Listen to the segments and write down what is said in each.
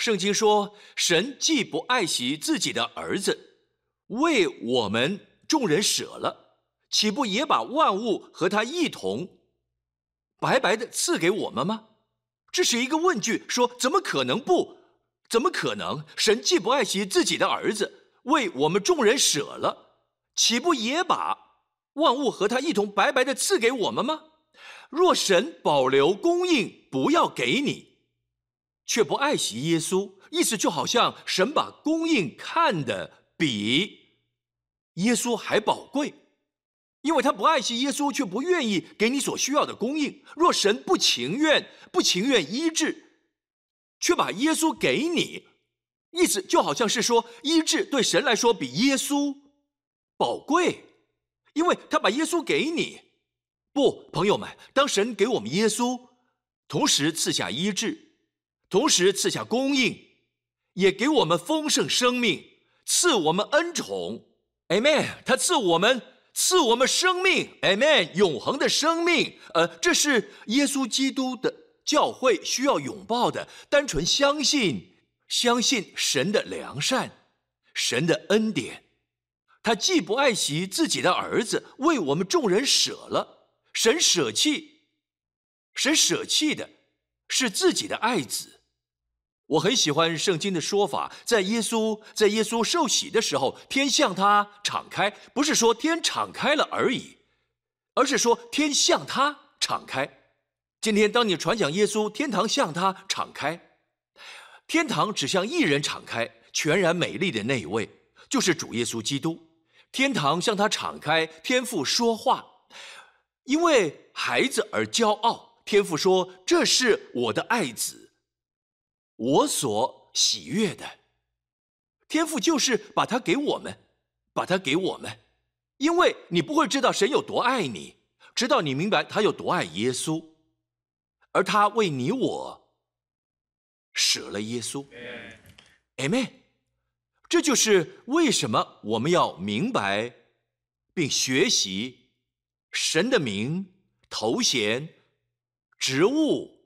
圣经说，神既不爱惜自己的儿子，为我们众人舍了，岂不也把万物和他一同白白的赐给我们吗？这是一个问句，说怎么可能不？怎么可能？神既不爱惜自己的儿子，为我们众人舍了，岂不也把万物和他一同白白的赐给我们吗？若神保留供应，不要给你，却不爱惜耶稣，意思就好像神把供应看得比耶稣还宝贵，因为他不爱惜耶稣，却不愿意给你所需要的供应。若神不情愿，不情愿医治，却把耶稣给你，意思就好像是说，医治对神来说比耶稣宝贵，因为他把耶稣给你。不，朋友们，当神给我们耶稣，同时赐下医治，同时赐下供应，也给我们丰盛生命，赐我们恩宠，Amen。他赐我们，赐我们生命，Amen。永恒的生命，呃，这是耶稣基督的教会需要拥抱的。单纯相信，相信神的良善，神的恩典。他既不爱惜自己的儿子，为我们众人舍了。神舍弃，神舍弃的是自己的爱子。我很喜欢圣经的说法，在耶稣在耶稣受洗的时候，天向他敞开，不是说天敞开了而已，而是说天向他敞开。今天当你传讲耶稣，天堂向他敞开，天堂只向一人敞开，全然美丽的那一位，就是主耶稣基督。天堂向他敞开，天父说话。因为孩子而骄傲，天父说：“这是我的爱子，我所喜悦的。”天赋就是把它给我们，把它给我们，因为你不会知道神有多爱你，直到你明白他有多爱耶稣，而他为你我舍了耶稣。Amen。这就是为什么我们要明白并学习。神的名、头衔、职务，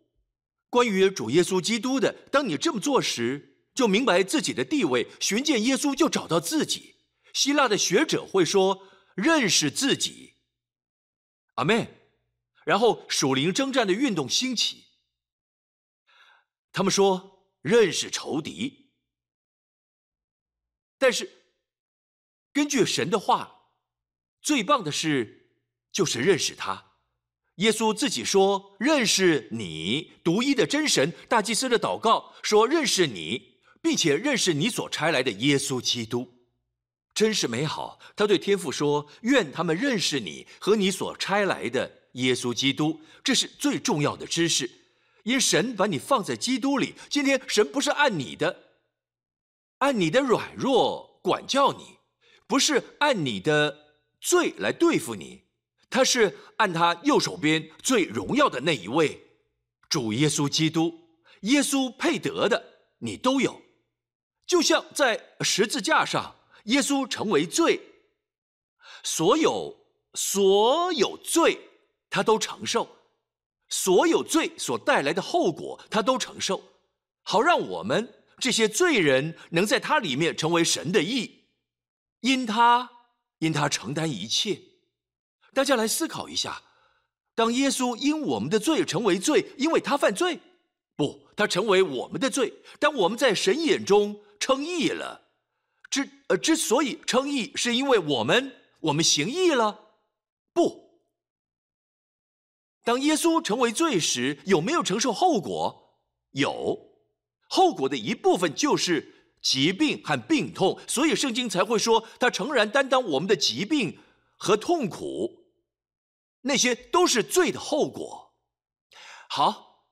关于主耶稣基督的。当你这么做时，就明白自己的地位。寻见耶稣，就找到自己。希腊的学者会说：“认识自己。”阿门。然后属灵征战的运动兴起。他们说：“认识仇敌。”但是，根据神的话，最棒的事。就是认识他，耶稣自己说：“认识你独一的真神。”大祭司的祷告说：“认识你，并且认识你所差来的耶稣基督，真是美好。”他对天父说：“愿他们认识你和你所差来的耶稣基督，这是最重要的知识。因神把你放在基督里。今天神不是按你的，按你的软弱管教你，不是按你的罪来对付你。”他是按他右手边最荣耀的那一位，主耶稣基督，耶稣配得的你都有，就像在十字架上，耶稣成为罪，所有所有罪他都承受，所有罪所带来的后果他都承受，好让我们这些罪人能在他里面成为神的义，因他因他承担一切。大家来思考一下：当耶稣因我们的罪成为罪，因为他犯罪，不，他成为我们的罪。当我们在神眼中称义了，之呃之所以称义，是因为我们我们行义了，不。当耶稣成为罪时，有没有承受后果？有，后果的一部分就是疾病和病痛，所以圣经才会说他诚然担当我们的疾病和痛苦。那些都是罪的后果。好，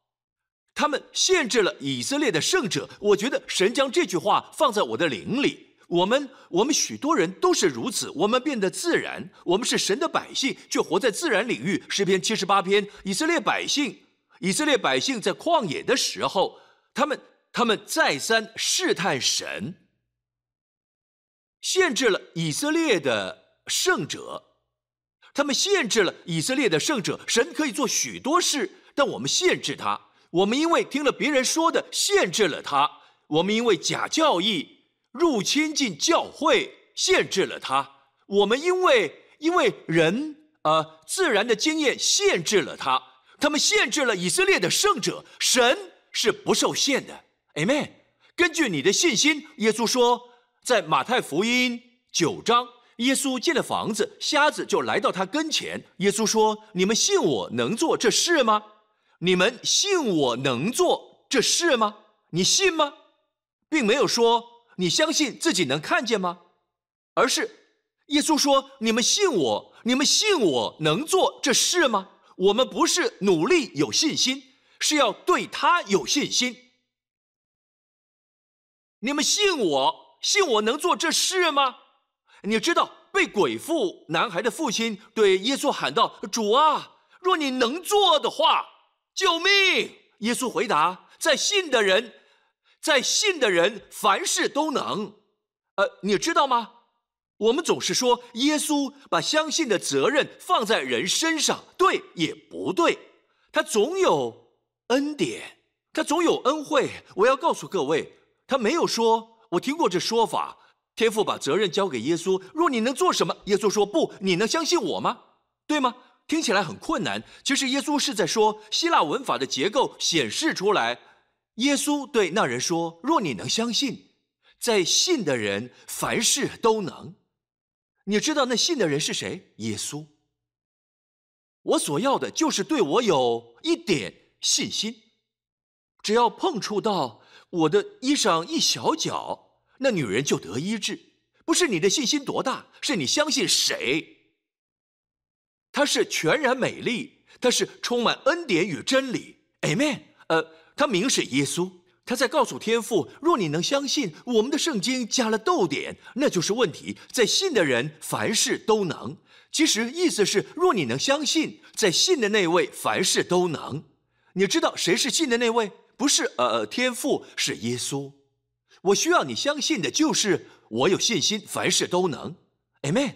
他们限制了以色列的圣者。我觉得神将这句话放在我的灵里。我们，我们许多人都是如此。我们变得自然，我们是神的百姓，却活在自然领域。诗篇七十八篇，以色列百姓，以色列百姓在旷野的时候，他们，他们再三试探神，限制了以色列的圣者。他们限制了以色列的圣者，神可以做许多事，但我们限制他。我们因为听了别人说的，限制了他。我们因为假教义入侵进教会，限制了他；我们因为因为人呃自然的经验限制了他。他们限制了以色列的圣者，神是不受限的。Amen。根据你的信心，耶稣说，在马太福音九章，耶稣进了房子，瞎子就来到他跟前。耶稣说：“你们信我能做这事吗？你们信我能做这事吗？你信吗？”并没有说你相信自己能看见吗？而是耶稣说：“你们信我，你们信我能做这事吗？”我们不是努力有信心，是要对他有信心。你们信我，信我能做这事吗？你知道被鬼附男孩的父亲对耶稣喊道：“主啊，若你能做的话，救命！”耶稣回答：“在信的人，在信的人，凡事都能。”呃，你知道吗？我们总是说耶稣把相信的责任放在人身上，对也不对？他总有恩典，他总有恩惠。我要告诉各位，他没有说，我听过这说法：天父把责任交给耶稣，若你能做什么？耶稣说不，你能相信我吗？对吗？听起来很困难。其实耶稣是在说，希腊文法的结构显示出来，耶稣对那人说：若你能相信，在信的人凡事都能。你知道那信的人是谁？耶稣。我所要的就是对我有一点信心，只要碰触到我的衣裳一小角，那女人就得医治。不是你的信心多大，是你相信谁。她是全然美丽，她是充满恩典与真理。Amen。呃，她名是耶稣。他在告诉天父：若你能相信，我们的圣经加了逗点，那就是问题。在信的人，凡事都能。其实意思是，若你能相信，在信的那位，凡事都能。你知道谁是信的那位？不是呃，天父是耶稣。我需要你相信的就是我有信心，凡事都能。Amen。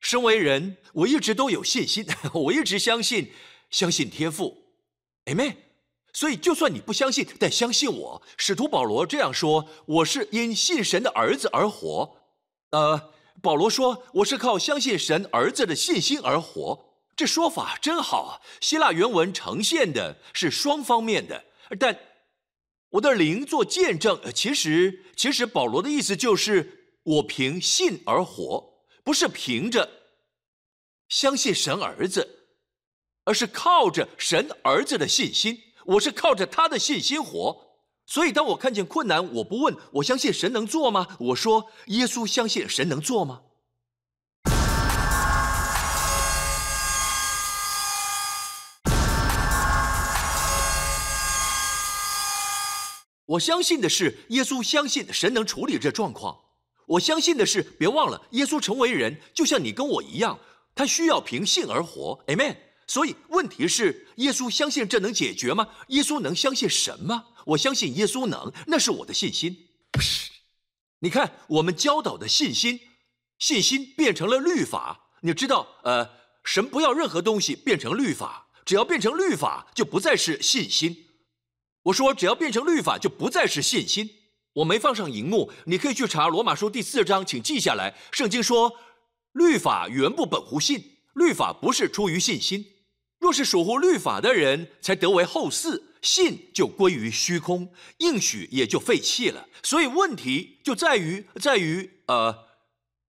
身为人，我一直都有信心，我一直相信，相信天赋。Amen。所以，就算你不相信，但相信我。使徒保罗这样说：“我是因信神的儿子而活。”呃，保罗说：“我是靠相信神儿子的信心而活。”这说法真好。希腊原文呈现的是双方面的，但我的灵做见证。其实，其实保罗的意思就是我凭信而活，不是凭着相信神儿子，而是靠着神儿子的信心。我是靠着他的信心活，所以当我看见困难，我不问我相信神能做吗？我说耶稣相信神能做吗？我相信的是耶稣相信神能处理这状况。我相信的是，别忘了耶稣成为人，就像你跟我一样，他需要凭信而活。Amen。所以问题是，耶稣相信这能解决吗？耶稣能相信神吗？我相信耶稣能，那是我的信心。你看，我们教导的信心，信心变成了律法。你知道，呃，神不要任何东西变成律法，只要变成律法，就不再是信心。我说，只要变成律法，就不再是信心。我没放上荧幕，你可以去查罗马书第四章，请记下来。圣经说，律法原不本乎信，律法不是出于信心。若是守护律法的人才得为后嗣，信就归于虚空，应许也就废弃了。所以问题就在于，在于呃，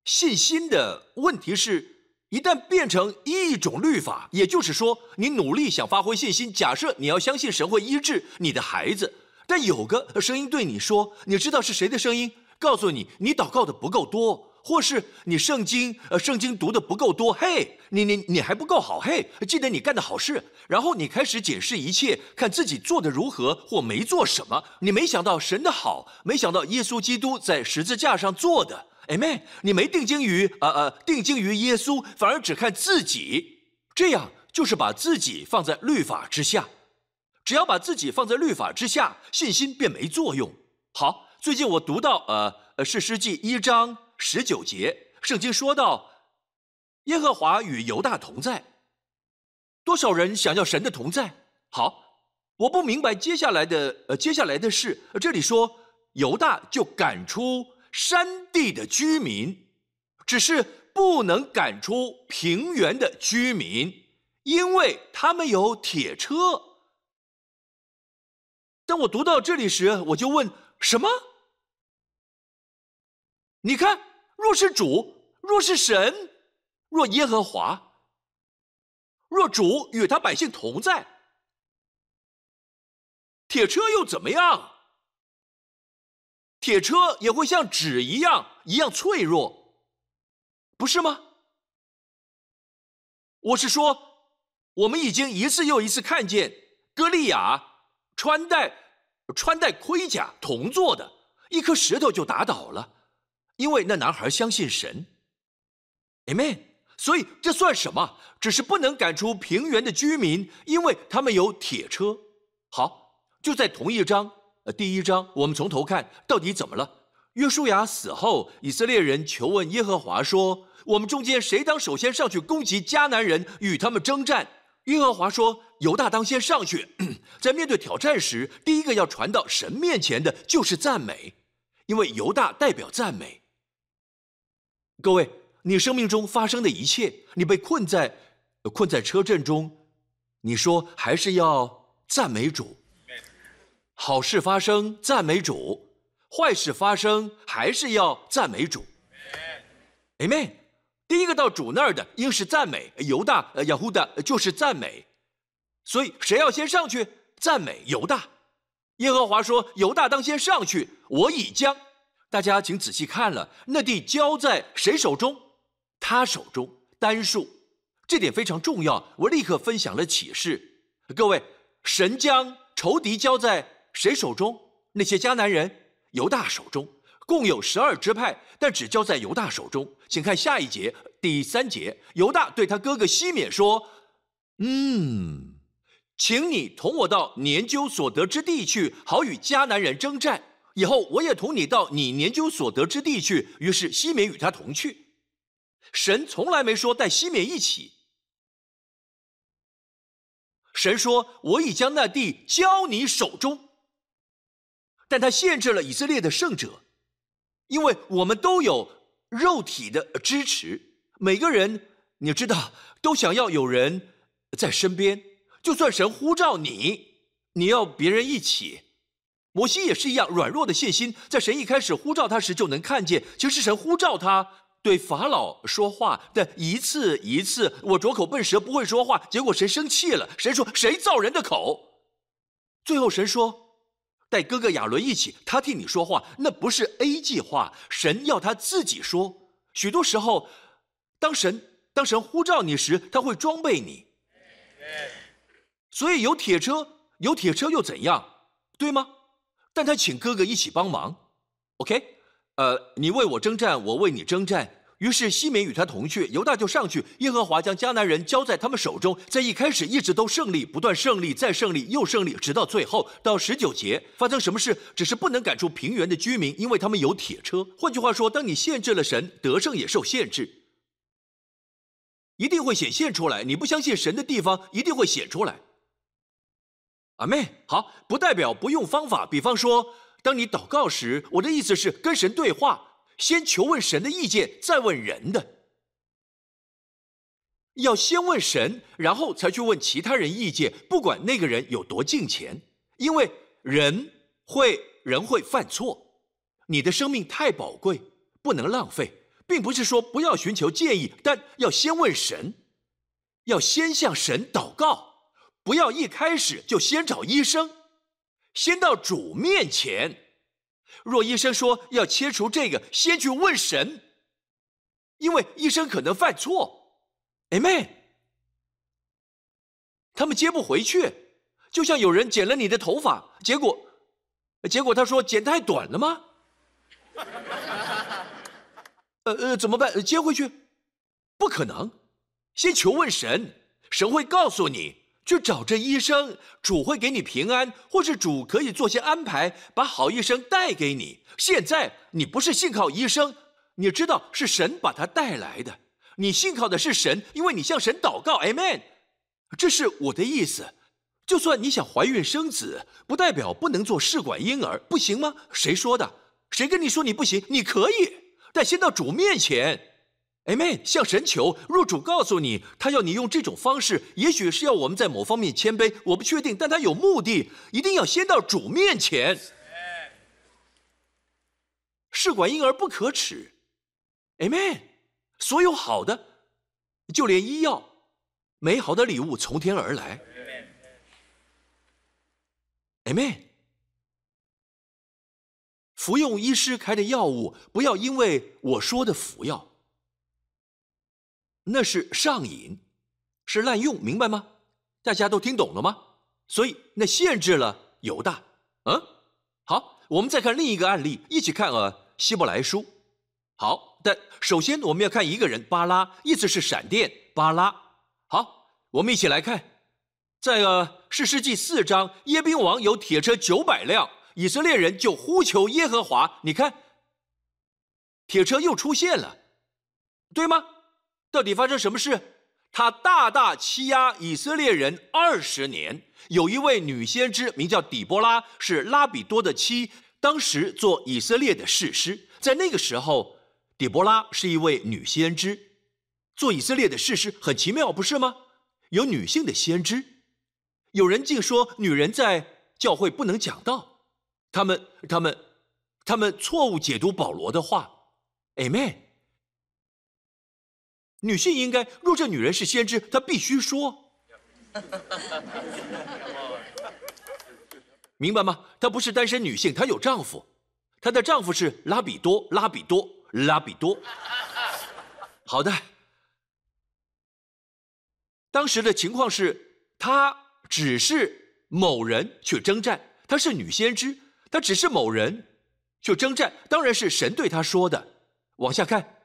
信心的问题是，一旦变成一种律法，也就是说，你努力想发挥信心，假设你要相信神会医治你的孩子，但有个声音对你说，你知道是谁的声音？告诉你，你祷告的不够多。或是你圣经呃圣经读的不够多，嘿，你你你还不够好，嘿，记得你干的好事，然后你开始解释一切，看自己做的如何或没做什么，你没想到神的好，没想到耶稣基督在十字架上做的，amen，你没定睛于呃呃定睛于耶稣，反而只看自己，这样就是把自己放在律法之下，只要把自己放在律法之下，信心便没作用。好，最近我读到呃呃是诗记一章。十九节，圣经说到，耶和华与犹大同在。多少人想要神的同在？好，我不明白接下来的呃接下来的事。这里说犹大就赶出山地的居民，只是不能赶出平原的居民，因为他们有铁车。当我读到这里时，我就问：什么？你看，若是主，若是神，若耶和华，若主与他百姓同在，铁车又怎么样？铁车也会像纸一样一样脆弱，不是吗？我是说，我们已经一次又一次看见歌利亚穿戴穿戴盔甲铜做的，一颗石头就打倒了。因为那男孩相信神，Amen。所以这算什么？只是不能赶出平原的居民，因为他们有铁车。好，就在同一章，第一章，我们从头看到底怎么了。约书亚死后，以色列人求问耶和华说：“我们中间谁当首先上去攻击迦南人，与他们征战？”耶和华说：“犹大当先上去。”在面对挑战时，第一个要传到神面前的就是赞美，因为犹大代表赞美。各位，你生命中发生的一切，你被困在困在车阵中，你说还是要赞美主。好事发生，赞美主；坏事发生，还是要赞美主。Amen。第一个到主那儿的应是赞美，犹大、雅胡的就是赞美。所以谁要先上去？赞美犹大。耶和华说：“犹大当先上去，我已将。”大家请仔细看了，那地交在谁手中？他手中。单数，这点非常重要。我立刻分享了启示。各位，神将仇敌交在谁手中？那些迦南人，犹大手中。共有十二支派，但只交在犹大手中。请看下一节，第三节。犹大对他哥哥西缅说：“嗯，请你同我到研究所得之地去，好与迦南人征战。”以后我也同你到你研究所得之地去。于是西缅与他同去。神从来没说带西缅一起。神说：“我已将那地交你手中。”但他限制了以色列的圣者，因为我们都有肉体的支持。每个人，你知道，都想要有人在身边。就算神呼召你，你要别人一起。摩西也是一样软弱的信心，在神一开始呼召他时就能看见，其实神呼召他对法老说话的一次一次，我拙口笨舌不会说话，结果神生气了，神说谁造人的口？最后神说带哥哥亚伦一起，他替你说话，那不是 A 计划，神要他自己说。许多时候，当神当神呼召你时，他会装备你。所以有铁车，有铁车又怎样？对吗？但他请哥哥一起帮忙，OK，呃，你为我征战，我为你征战。于是西缅与他同去，犹大就上去。耶和华将迦南人交在他们手中，在一开始一直都胜利，不断胜利，再胜利，又胜利，直到最后到十九节发生什么事？只是不能赶出平原的居民，因为他们有铁车。换句话说，当你限制了神，得胜也受限制，一定会显现出来。你不相信神的地方，一定会显出来。阿妹，好，不代表不用方法。比方说，当你祷告时，我的意思是跟神对话，先求问神的意见，再问人的。要先问神，然后才去问其他人意见，不管那个人有多敬虔，因为人会人会犯错。你的生命太宝贵，不能浪费，并不是说不要寻求建议，但要先问神，要先向神祷告。不要一开始就先找医生，先到主面前。若医生说要切除这个，先去问神，因为医生可能犯错。Amen。他们接不回去，就像有人剪了你的头发，结果，结果他说剪太短了吗？呃呃，怎么办？接回去？不可能，先求问神，神会告诉你。去找这医生，主会给你平安，或是主可以做些安排，把好医生带给你。现在你不是信靠医生，你知道是神把他带来的，你信靠的是神，因为你向神祷告。Amen。这是我的意思。就算你想怀孕生子，不代表不能做试管婴儿，不行吗？谁说的？谁跟你说你不行？你可以，但先到主面前。Amen，向神求。若主告诉你，他要你用这种方式，也许是要我们在某方面谦卑，我不确定，但他有目的，一定要先到主面前。试管婴儿不可耻，Amen。所有好的，就连医药，美好的礼物从天而来，Amen。服用医师开的药物，不要因为我说的服药。那是上瘾，是滥用，明白吗？大家都听懂了吗？所以那限制了犹大。嗯，好，我们再看另一个案例，一起看啊，希伯来书。好，但首先我们要看一个人巴拉，意思是闪电巴拉。好，我们一起来看，在呃士师记四章，耶宾王有铁车九百辆，以色列人就呼求耶和华。你看，铁车又出现了，对吗？到底发生什么事？他大大欺压以色列人二十年。有一位女先知名叫底波拉，是拉比多的妻，当时做以色列的士师。在那个时候，底波拉是一位女先知，做以色列的士师很奇妙，不是吗？有女性的先知。有人竟说女人在教会不能讲道，他们、他们、他们错误解读保罗的话。Amen。女性应该，若这女人是先知，她必须说，明白吗？她不是单身女性，她有丈夫，她的丈夫是拉比多，拉比多，拉比多。好的，当时的情况是，她只是某人去征战，她是女先知，她只是某人去征战，当然是神对她说的。往下看。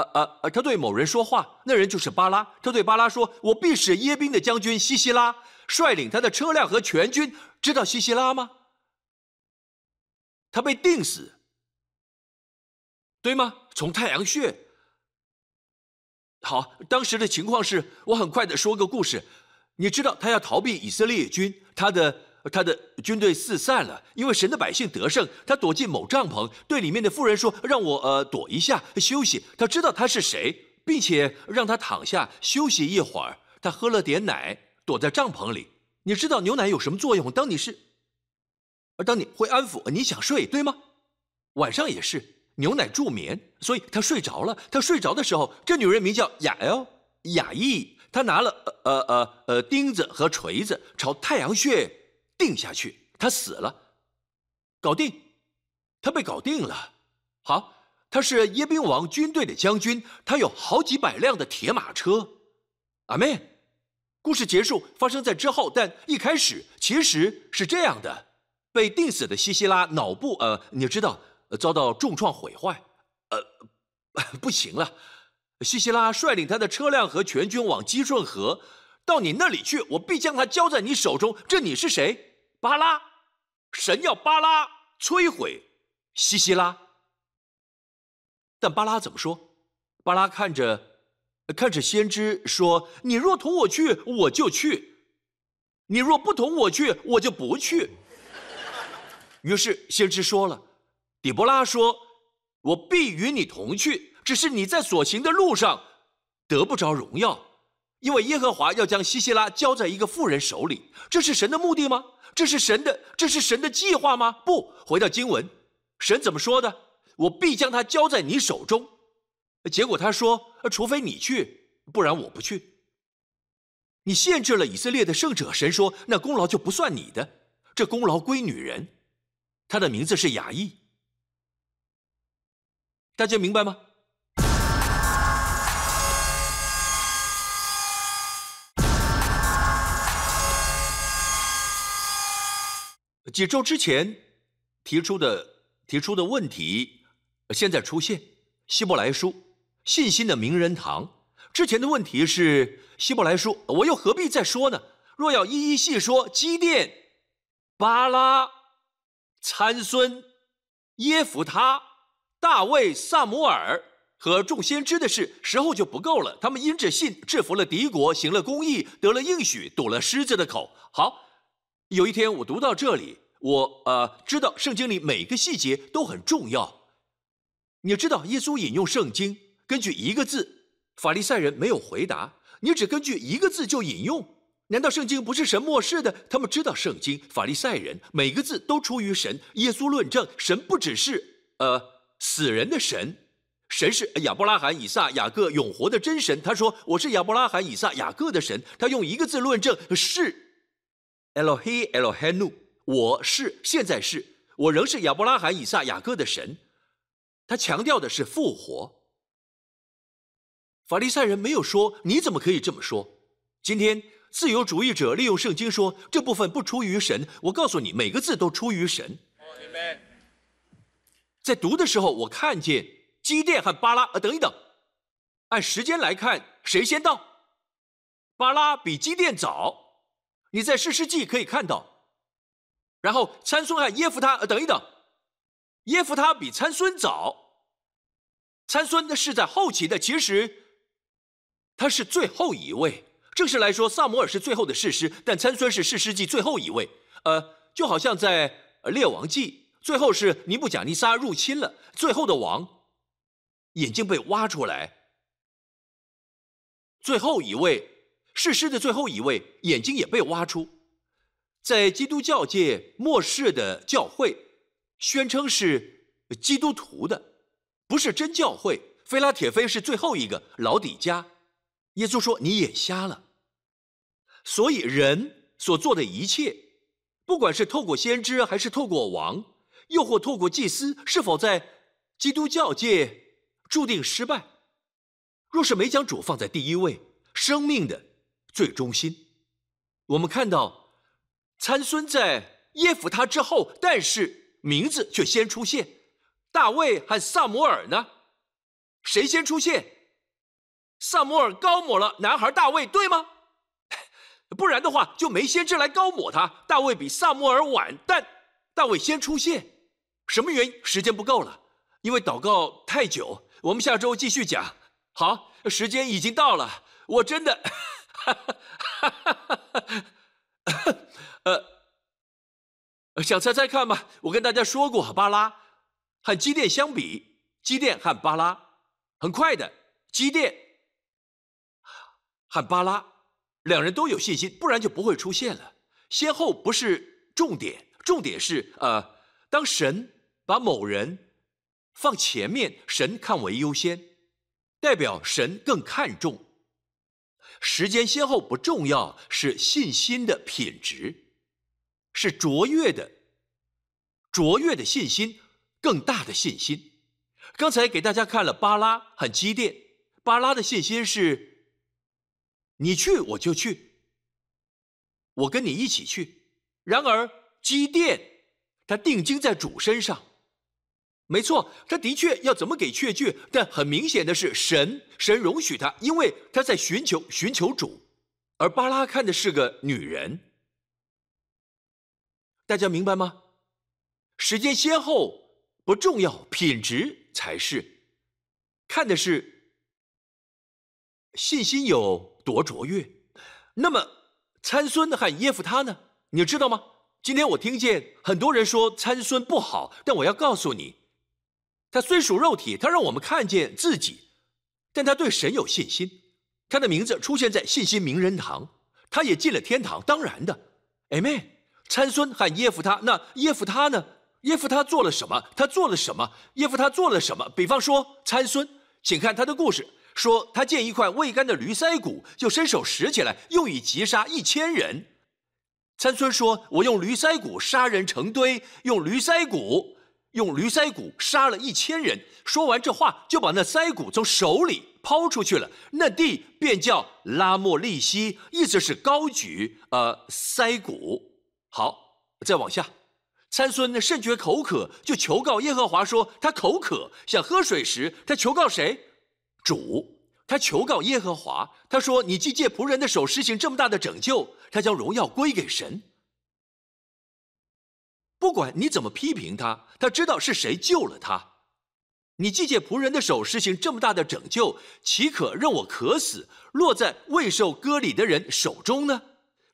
呃呃呃，他对某人说话，那人就是巴拉。他对巴拉说：“我必使耶宾的将军西西拉率领他的车辆和全军，知道西西拉吗？他被钉死，对吗？从太阳穴。好，当时的情况是我很快的说个故事，你知道他要逃避以色列军，他的。”他的军队四散了，因为神的百姓得胜。他躲进某帐篷，对里面的妇人说：“让我呃躲一下休息。”他知道他是谁，并且让他躺下休息一会儿。他喝了点奶，躲在帐篷里。你知道牛奶有什么作用？当你是，而当你会安抚，你想睡，对吗？晚上也是牛奶助眠，所以他睡着了。他睡着的时候，这女人名叫雅 L 雅意，她拿了呃呃呃钉子和锤子朝太阳穴。定下去，他死了，搞定，他被搞定了。好，他是耶宾王军队的将军，他有好几百辆的铁马车。阿妹，故事结束发生在之后，但一开始其实是这样的：被定死的西西拉脑部，呃，你知道，遭到重创毁坏，呃，不行了。西西拉率领他的车辆和全军往基顺河，到你那里去，我必将他交在你手中。这你是谁？巴拉，神要巴拉摧毁西西拉，但巴拉怎么说？巴拉看着看着先知说：“你若同我去，我就去；你若不同我去，我就不去。”于是先知说了：“底波拉说，我必与你同去，只是你在所行的路上得不着荣耀，因为耶和华要将西西拉交在一个妇人手里。这是神的目的吗？”这是神的，这是神的计划吗？不，回到经文，神怎么说的？我必将他交在你手中。结果他说：“除非你去，不然我不去。”你限制了以色列的圣者，神说：“那功劳就不算你的，这功劳归女人。”她的名字是雅意。大家明白吗？几周之前提出的提出的问题，现在出现。希伯来书信心的名人堂之前的问题是希伯来书，我又何必再说呢？若要一一细说，基甸、巴拉、参孙、耶弗他、大卫、萨姆尔和众先知的事，时候就不够了。他们因着信制服了敌国，行了公义，得了应许，堵了狮子的口。好。有一天我读到这里，我呃知道圣经里每个细节都很重要。你知道耶稣引用圣经，根据一个字，法利赛人没有回答。你只根据一个字就引用，难道圣经不是神漠视的？他们知道圣经，法利赛人每个字都出于神。耶稣论证神不只是呃死人的神，神是亚伯拉罕、以撒、雅各永活的真神。他说我是亚伯拉罕、以撒、雅各的神。他用一个字论证是 Elohe Elohenu，我是现在是我仍是亚伯拉罕、以撒、雅各的神。他强调的是复活。法利赛人没有说：“你怎么可以这么说？”今天自由主义者利用圣经说这部分不出于神。我告诉你，每个字都出于神。在读的时候，我看见基甸和巴拉。呃，等一等，按时间来看，谁先到？巴拉比基甸早。你在士师记可以看到。然后参孙和耶夫他。呃，等一等，耶夫他比参孙早。参孙的是在后期的，其实。他是最后一位。正式来说，萨摩尔是最后的士师，但参孙是士师记最后一位。呃，就好像在列王记，最后是尼布甲尼撒入侵了，最后的王眼睛被挖出来。最后一位士师的最后一位眼睛也被挖出。在基督教界末世的教会，宣称是基督徒的，不是真教会。菲拉铁菲是最后一个，老底家。耶稣说：“你眼瞎了。”所以人所做的一切，不管是透过先知，还是透过王，又或透过祭司，是否在基督教界注定失败？若是没将主放在第一位，生命的最中心，我们看到参孙在耶夫他之后，但是名字却先出现。大卫和萨摩尔呢？谁先出现？萨摩尔高抹了男孩大卫，对吗？不然的话，就没先知来高抹他。大卫比萨摩尔晚，但大卫先出现，什么原因？时间不够了，因为祷告太久。我们下周继续讲。好，时间已经到了，我真的，哈，哈，哈，哈，哈，哈呃，想猜猜看吧？我跟大家说过，巴拉和机电相比，机电和巴拉很快的，机电。和巴拉两人都有信心，不然就不会出现了。先后不是重点，重点是呃，当神把某人放前面，神看为优先，代表神更看重。时间先后不重要，是信心的品质，是卓越的，卓越的信心，更大的信心。刚才给大家看了巴拉和基甸，巴拉的信心是。你去我就去，我跟你一起去。然而基甸他定睛在主身上，没错，他的确要怎么给确据，但很明显的是神神容许他，因为他在寻求寻求主。而巴拉看的是个女人，大家明白吗？时间先后不重要，品质才是，看的是信心有。多卓越，那么参孙和耶夫他呢？你知道吗？今天我听见很多人说参孙不好，但我要告诉你，他虽属肉体，他让我们看见自己，但他对神有信心。他的名字出现在信心名人堂，他也进了天堂。当然的，Amen。参孙和耶夫他，那耶夫他呢？耶夫他做了什么？他做了什么？耶夫他做了什么？比方说参孙，请看他的故事。说他见一块未干的驴腮骨，就伸手拾起来，用以击杀一千人。参孙说：“我用驴腮骨杀人成堆，用驴腮骨，用驴腮骨杀了一千人。”说完这话，就把那腮骨从手里抛出去了。那地便叫拉莫利西，意思是高举。呃，腮骨。好，再往下，参孙甚觉口渴，就求告耶和华说：“他口渴，想喝水时，他求告谁？”主，他求告耶和华，他说：“你既借仆人的手实行这么大的拯救，他将荣耀归给神。不管你怎么批评他，他知道是谁救了他。你既借仆人的手实行这么大的拯救，岂可让我渴死，落在未受割礼的人手中呢？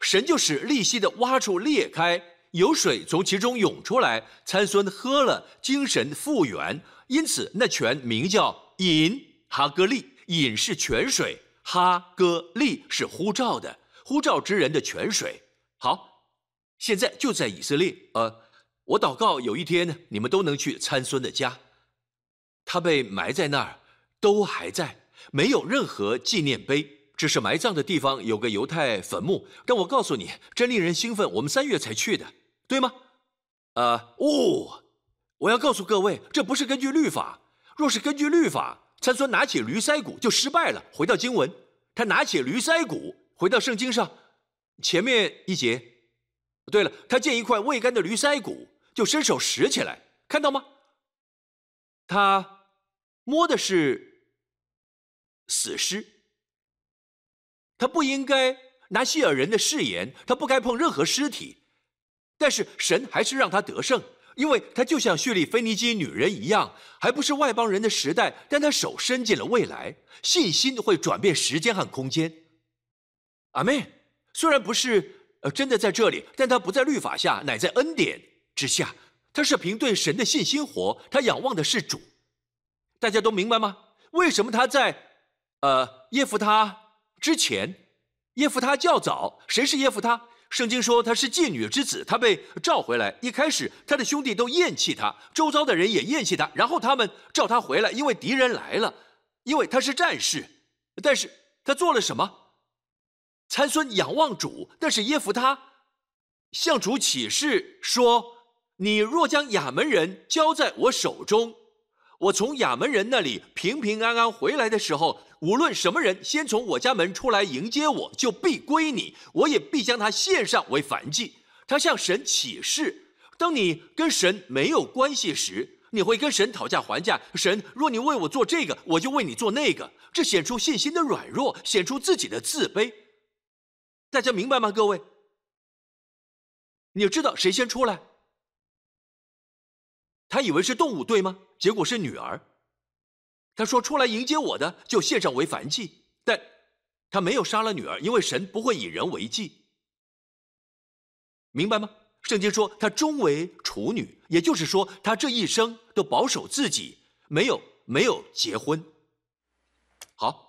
神就使利息的挖处裂开，有水从其中涌出来，参孙喝了，精神复原，因此那泉名叫饮哈格利。饮是泉水，哈格利是呼召的，呼召之人的泉水。好，现在就在以色列。呃，我祷告有一天你们都能去参孙的家，他被埋在那儿，都还在，没有任何纪念碑。只是埋葬的地方有个犹太坟墓，但我告诉你，真令人兴奋。我们三月才去的，对吗？啊，哦，我要告诉各位，这不是根据律法。若是根据律法，参孙拿起驴腮骨就失败了。回到经文，他拿起驴腮骨，回到圣经上前面一节。对了，他见一块未干的驴腮骨，就伸手拾起来，看到吗？他摸的是死尸。他不应该拿希尔人的誓言，他不该碰任何尸体，但是神还是让他得胜，因为他就像叙利菲尼基女人一样，还不是外邦人的时代，但他手伸进了未来，信心会转变时间和空间。阿妹，虽然不是呃真的在这里，但他不在律法下，乃在恩典之下，他是凭对神的信心活，他仰望的是主。大家都明白吗？为什么他在呃耶夫他？之前，耶夫他较早，谁是耶夫他？圣经说他是妓女之子，他被召回来。一开始，他的兄弟都厌弃他，周遭的人也厌弃他。然后他们召他回来，因为敌人来了，因为他是战士。但是他做了什么？参孙仰望主，但是耶夫他向主起誓说：“你若将亚门人交在我手中。”我从亚门人那里平平安安回来的时候，无论什么人先从我家门出来迎接我，就必归你，我也必将他献上为燔祭。他向神起誓：当你跟神没有关系时，你会跟神讨价还价。神，若你为我做这个，我就为你做那个。这显出信心的软弱，显出自己的自卑。大家明白吗？各位，你知道谁先出来？他以为是动物，对吗？结果是女儿。他说：“出来迎接我的，就献上为燔祭。”但他没有杀了女儿，因为神不会以人为祭。明白吗？圣经说他终为处女，也就是说他这一生都保守自己，没有没有结婚。好。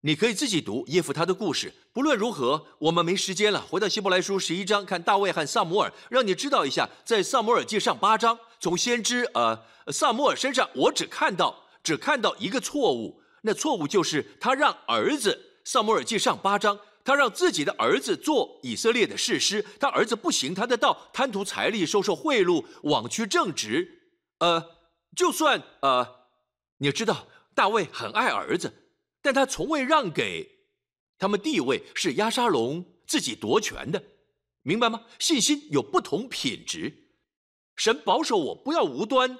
你可以自己读耶夫他的故事。不论如何，我们没时间了。回到希伯来书十一章，看大卫和萨摩尔，让你知道一下，在萨摩尔记上八章，从先知呃萨摩尔身上，我只看到只看到一个错误。那错误就是他让儿子萨摩尔记上八章，他让自己的儿子做以色列的士师，他儿子不行他的道，贪图财力，收受贿赂，枉屈正直。呃，就算呃，你知道大卫很爱儿子。但他从未让给他们地位，是亚沙龙自己夺权的，明白吗？信心有不同品质，神保守我不要无端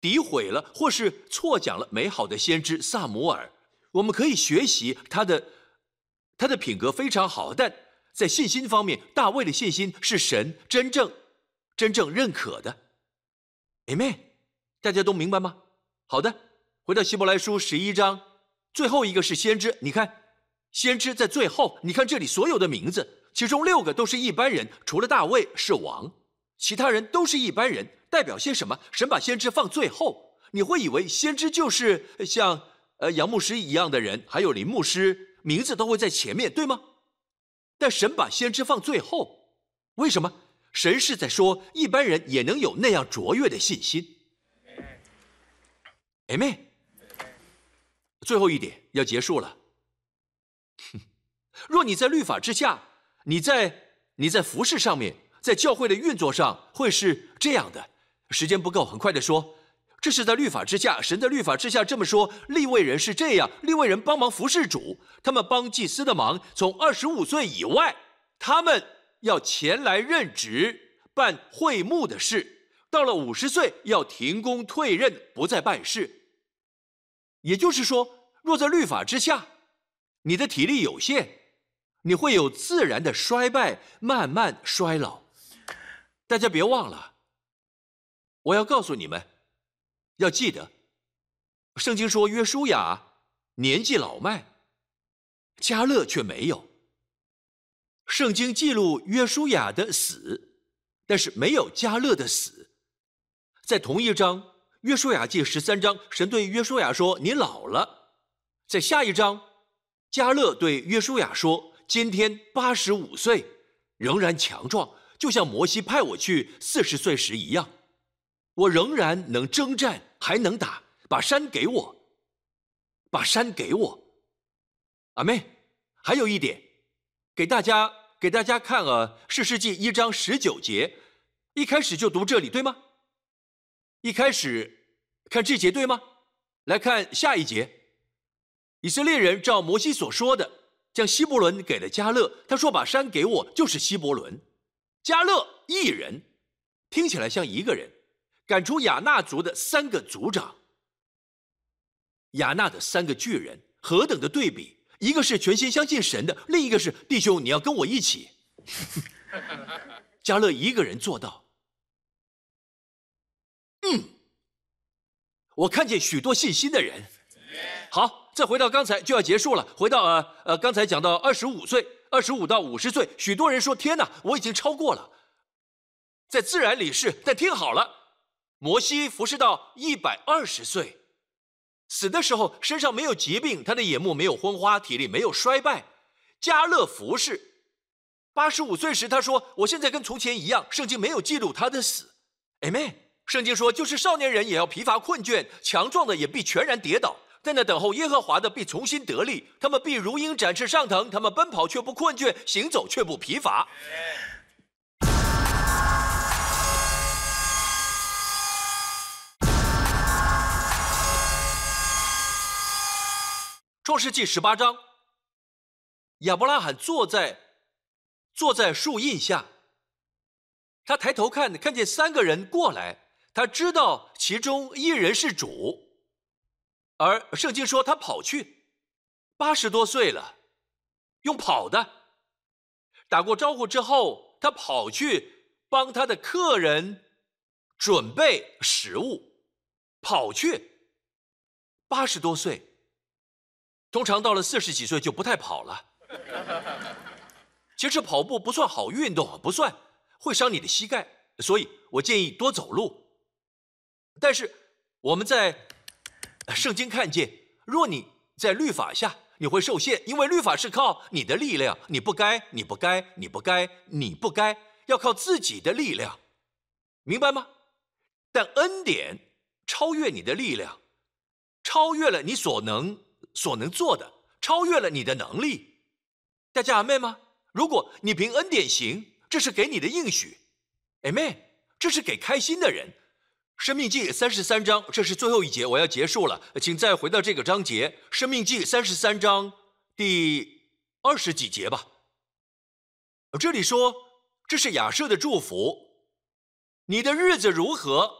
诋毁了或是错讲了美好的先知萨摩尔。我们可以学习他的，他的品格非常好，但在信心方面，大卫的信心是神真正真正认可的。Amen，大家都明白吗？好的，回到希伯来书十一章。最后一个是先知，你看，先知在最后。你看这里所有的名字，其中六个都是一般人，除了大卫是王，其他人都是一般人。代表些什么？神把先知放最后，你会以为先知就是像呃杨牧师一样的人，还有林牧师，名字都会在前面，对吗？但神把先知放最后，为什么？神是在说一般人也能有那样卓越的信心。Amen。最后一点要结束了。哼 若你在律法之下，你在你在服饰上面，在教会的运作上，会是这样的。时间不够，很快的说，这是在律法之下，神在律法之下这么说。立位人是这样，立位人帮忙服侍主，他们帮祭司的忙。从二十五岁以外，他们要前来任职，办会幕的事。到了五十岁，要停工退任，不再办事。也就是说，若在律法之下，你的体力有限，你会有自然的衰败，慢慢衰老。大家别忘了，我要告诉你们，要记得，圣经说约书亚年纪老迈，加勒却没有。圣经记录约书亚的死，但是没有加勒的死。在同一章，约书亚记十三章，神对约书亚说：“你老了。”在下一章，加勒对约书亚说：“今天八十五岁，仍然强壮，就像摩西派我去四十岁时一样。我仍然能征战，还能打。把山给我，把山给我。”阿妹，还有一点，给大家给大家看啊，《士世记》一章十九节，一开始就读这里，对吗？一开始看这节对吗？来看下一节，以色列人照摩西所说的，将希伯伦给了加勒。他说：“把山给我，就是希伯伦。”加勒一人，听起来像一个人，赶出亚纳族的三个族长，亚纳的三个巨人，何等的对比！一个是全心相信神的，另一个是弟兄，你要跟我一起。加勒一个人做到。嗯，我看见许多信心的人。好，再回到刚才就要结束了。回到呃呃，刚才讲到二十五岁，二十五到五十岁，许多人说：“天哪，我已经超过了。”在自然里是，但听好了，摩西服侍到一百二十岁。死的时候身上没有疾病，他的眼目没有昏花，体力没有衰败。加勒服侍，八十五岁时他说：“我现在跟从前一样。”圣经没有记录他的死。Amen。圣经说：“就是少年人也要疲乏困倦，强壮的也必全然跌倒。在那等候耶和华的必重新得力，他们必如鹰展翅上腾，他们奔跑却不困倦，行走却不疲乏。”创世纪十八章，亚伯拉罕坐在坐在树荫下，他抬头看，看见三个人过来，他知道其中一人是主，而圣经说他跑去，八十多岁了，用跑的，打过招呼之后，他跑去帮他的客人准备食物，跑去，八十多岁。通常到了四十几岁就不太跑了。其实跑步不算好运动，不算会伤你的膝盖，所以我建议多走路。但是我们在圣经看见，若你在律法下，你会受限，因为律法是靠你的力量，你不该，你不该，你不该，你不该，要靠自己的力量，明白吗？但恩典超越你的力量，超越了你所能。所能做的超越了你的能力，大家阿妹吗？如果你凭恩典行，这是给你的应许，阿妹，这是给开心的人。生命记三十三章，这是最后一节，我要结束了，请再回到这个章节，生命记三十三章第二十几节吧。这里说，这是亚瑟的祝福，你的日子如何，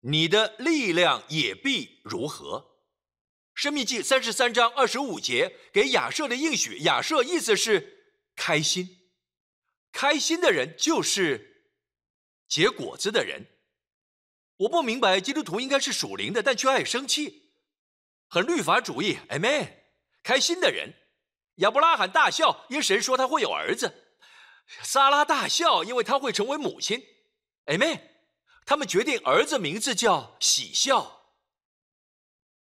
你的力量也必如何。生命记三十三章二十五节给亚瑟的应许，亚瑟意思是开心，开心的人就是结果子的人。我不明白基督徒应该是属灵的，但却爱生气，很律法主义。Amen。开心的人，亚伯拉罕大笑，因神说他会有儿子；撒拉大笑，因为他会成为母亲。Amen。他们决定儿子名字叫喜笑。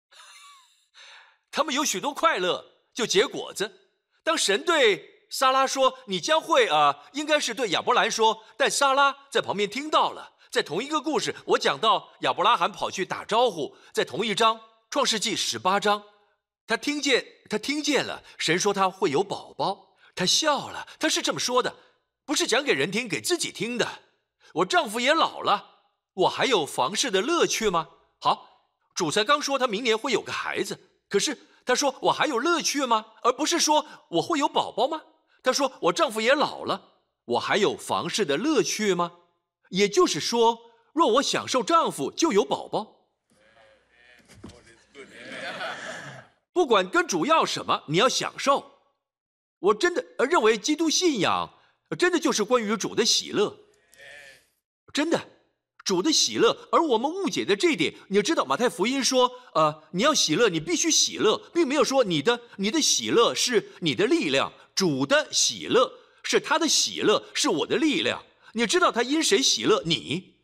他们有许多快乐，就结果子。当神对撒拉说：“你将会啊，应该是对亚伯兰说。”但撒拉在旁边听到了。在同一个故事，我讲到亚伯拉罕跑去打招呼，在同一章创世纪十八章，他听见他听见了神说他会有宝宝，他笑了。他是这么说的，不是讲给人听，给自己听的。我丈夫也老了，我还有房事的乐趣吗？好，主才刚说他明年会有个孩子。可是他说我还有乐趣吗？而不是说我会有宝宝吗？他说我丈夫也老了，我还有房事的乐趣吗？也就是说，若我享受丈夫，就有宝宝。不管跟主要什么，你要享受。我真的呃认为基督信仰真的就是关于主的喜乐，真的。主的喜乐，而我们误解的这一点，你要知道，马太福音说，呃，你要喜乐，你必须喜乐，并没有说你的你的喜乐是你的力量。主的喜乐是他的喜乐，是我的力量。你知道他因谁喜乐？你，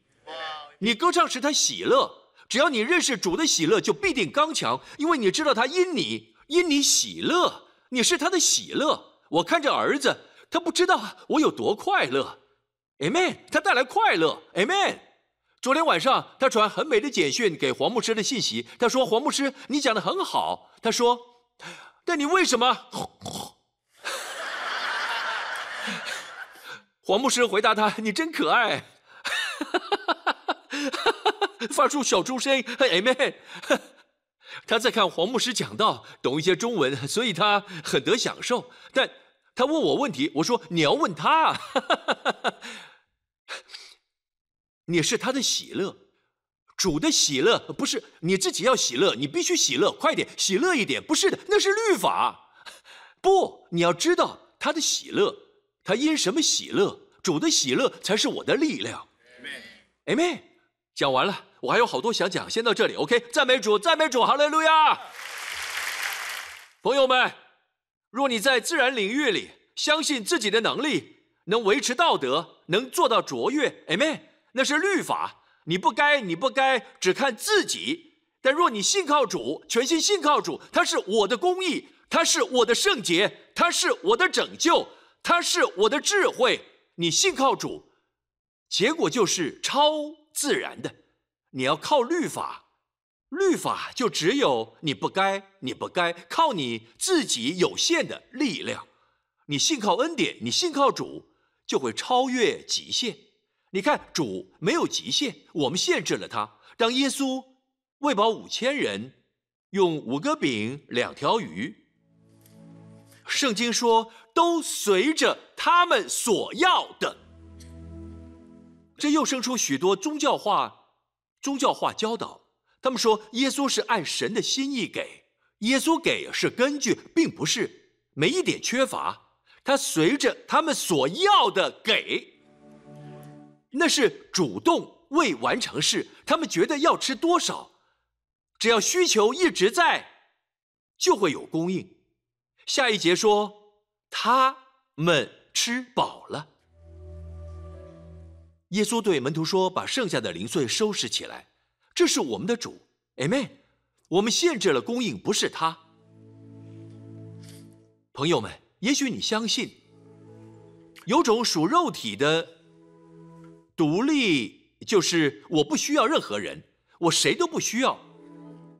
你歌唱时他喜乐。只要你认识主的喜乐，就必定刚强，因为你知道他因你因你喜乐，你是他的喜乐。我看着儿子，他不知道我有多快乐。Amen，他带来快乐。Amen。昨天晚上他传很美的简讯给黄牧师的信息，他说：“黄牧师，你讲的很好。”他说：“但你为什么？”黄牧师回答他：“你真可爱。”发出小猪声，Amen。他在看黄牧师讲道，懂一些中文，所以他很得享受。但他问我问题，我说你要问他。你是他的喜乐，主的喜乐不是你自己要喜乐，你必须喜乐，快点喜乐一点，不是的，那是律法。不，你要知道他的喜乐，他因什么喜乐？主的喜乐才是我的力量。Amen。讲完了。我还有好多想讲，先到这里。OK，赞美主，赞美主，哈利路亚！朋友们，若你在自然领域里相信自己的能力能维持道德，能做到卓越，Amen，那是律法，你不该，你不该只看自己。但若你信靠主，全心信靠主，他是我的公义，他是我的圣洁，他是我的拯救，他是我的智慧。你信靠主，结果就是超自然的。你要靠律法，律法就只有你不该，你不该靠你自己有限的力量。你信靠恩典，你信靠主，就会超越极限。你看，主没有极限，我们限制了他。当耶稣喂饱五千人，用五个饼两条鱼，圣经说都随着他们所要的，这又生出许多宗教化。宗教化教导，他们说耶稣是按神的心意给，耶稣给是根据，并不是没一点缺乏，他随着他们所要的给，那是主动未完成式，他们觉得要吃多少，只要需求一直在，就会有供应。下一节说他们吃饱了。耶稣对门徒说：“把剩下的零碎收拾起来，这是我们的主，Amen。我们限制了供应，不是他。朋友们，也许你相信，有种属肉体的独立，就是我不需要任何人，我谁都不需要。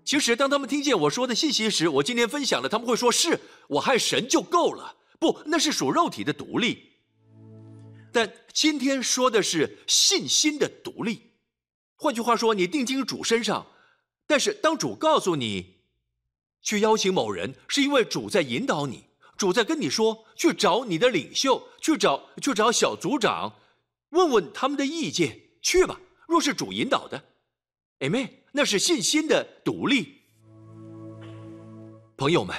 其实，当他们听见我说的信息时，我今天分享了，他们会说：是我和神就够了。不，那是属肉体的独立。”但今天说的是信心的独立，换句话说，你定睛主身上，但是当主告诉你去邀请某人，是因为主在引导你，主在跟你说去找你的领袖，去找去找小组长，问问他们的意见，去吧。若是主引导的，Amen，那是信心的独立。朋友们，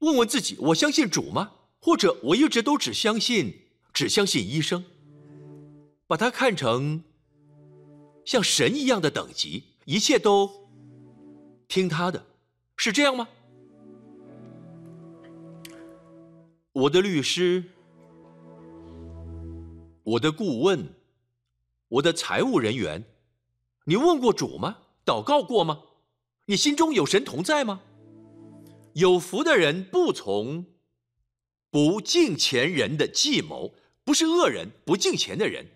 问问自己：我相信主吗？或者我一直都只相信？只相信医生，把他看成像神一样的等级，一切都听他的，是这样吗？我的律师，我的顾问，我的财务人员，你问过主吗？祷告过吗？你心中有神同在吗？有福的人不从不敬前人的计谋。不是恶人，不敬钱的人。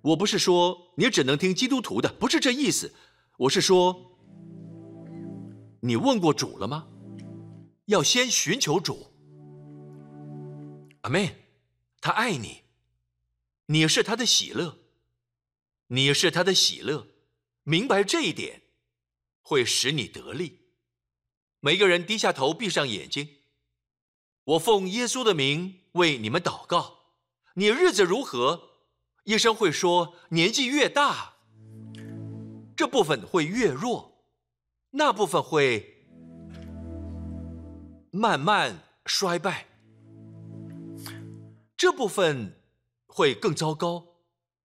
我不是说你只能听基督徒的，不是这意思。我是说，你问过主了吗？要先寻求主。阿门。他爱你，你是他的喜乐，你是他的喜乐。明白这一点，会使你得力。每个人低下头，闭上眼睛。我奉耶稣的名为你们祷告。你日子如何？医生会说，年纪越大，这部分会越弱，那部分会慢慢衰败，这部分会更糟糕，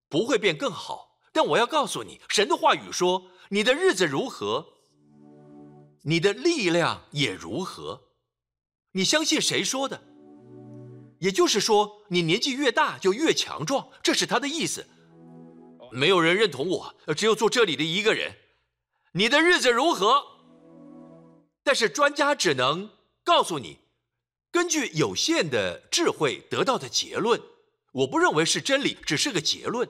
不会变更好。但我要告诉你，神的话语说，你的日子如何，你的力量也如何。你相信谁说的？也就是说，你年纪越大就越强壮，这是他的意思。没有人认同我，只有坐这里的一个人。你的日子如何？但是专家只能告诉你，根据有限的智慧得到的结论。我不认为是真理，只是个结论，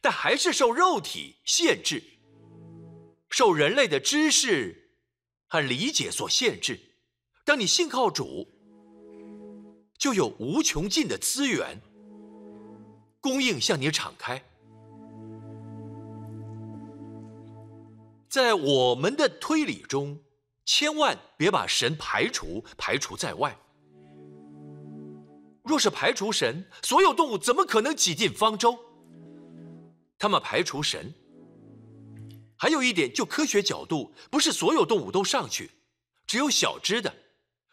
但还是受肉体限制，受人类的知识和理解所限制。当你信靠主，就有无穷尽的资源供应向你敞开。在我们的推理中，千万别把神排除排除在外。若是排除神，所有动物怎么可能挤进方舟？他们排除神。还有一点，就科学角度，不是所有动物都上去，只有小只的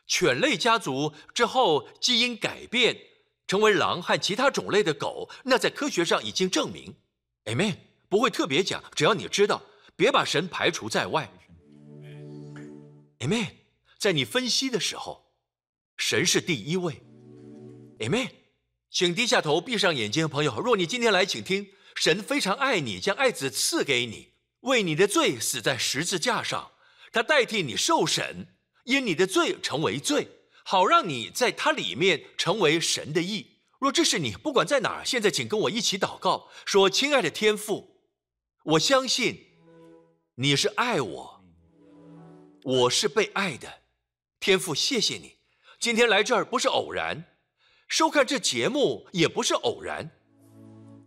犬类家族之后基因改变，成为狼和其他种类的狗，那在科学上已经证明。Amen。不会特别讲，只要你知道，别把神排除在外。Amen。在你分析的时候，神是第一位。Amen，请低下头，闭上眼睛，朋友。若你今天来，请听，神非常爱你，将爱子赐给你，为你的罪死在十字架上，他代替你受审，因你的罪成为罪，好让你在他里面成为神的义。若这是你，不管在哪儿，现在请跟我一起祷告，说：亲爱的天父，我相信你是爱我，我是被爱的。天父，谢谢你，今天来这儿不是偶然。收看这节目也不是偶然，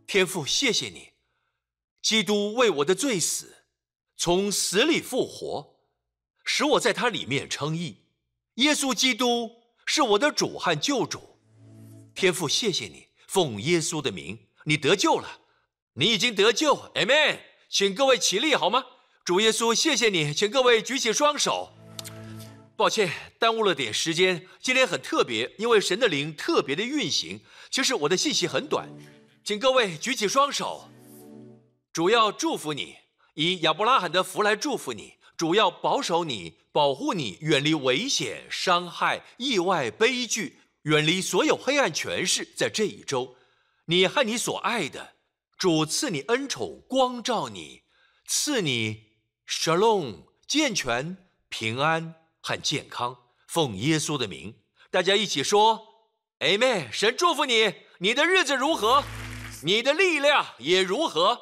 天父，谢谢你，基督为我的罪死，从死里复活，使我在他里面称义。耶稣基督是我的主和救主，天父，谢谢你，奉耶稣的名，你得救了，你已经得救，Amen。请各位起立好吗？主耶稣，谢谢你，请各位举起双手。抱歉，耽误了点时间。今天很特别，因为神的灵特别的运行。其实我的信息很短，请各位举起双手。主要祝福你，以亚伯拉罕的福来祝福你。主要保守你，保护你，远离危险、伤害、意外、悲剧，远离所有黑暗权势。在这一周，你和你所爱的主赐你恩宠，光照你，赐你 shalom 健全平安。和健康，奉耶稣的名，大家一起说：“Amen。”神祝福你，你的日子如何，你的力量也如何。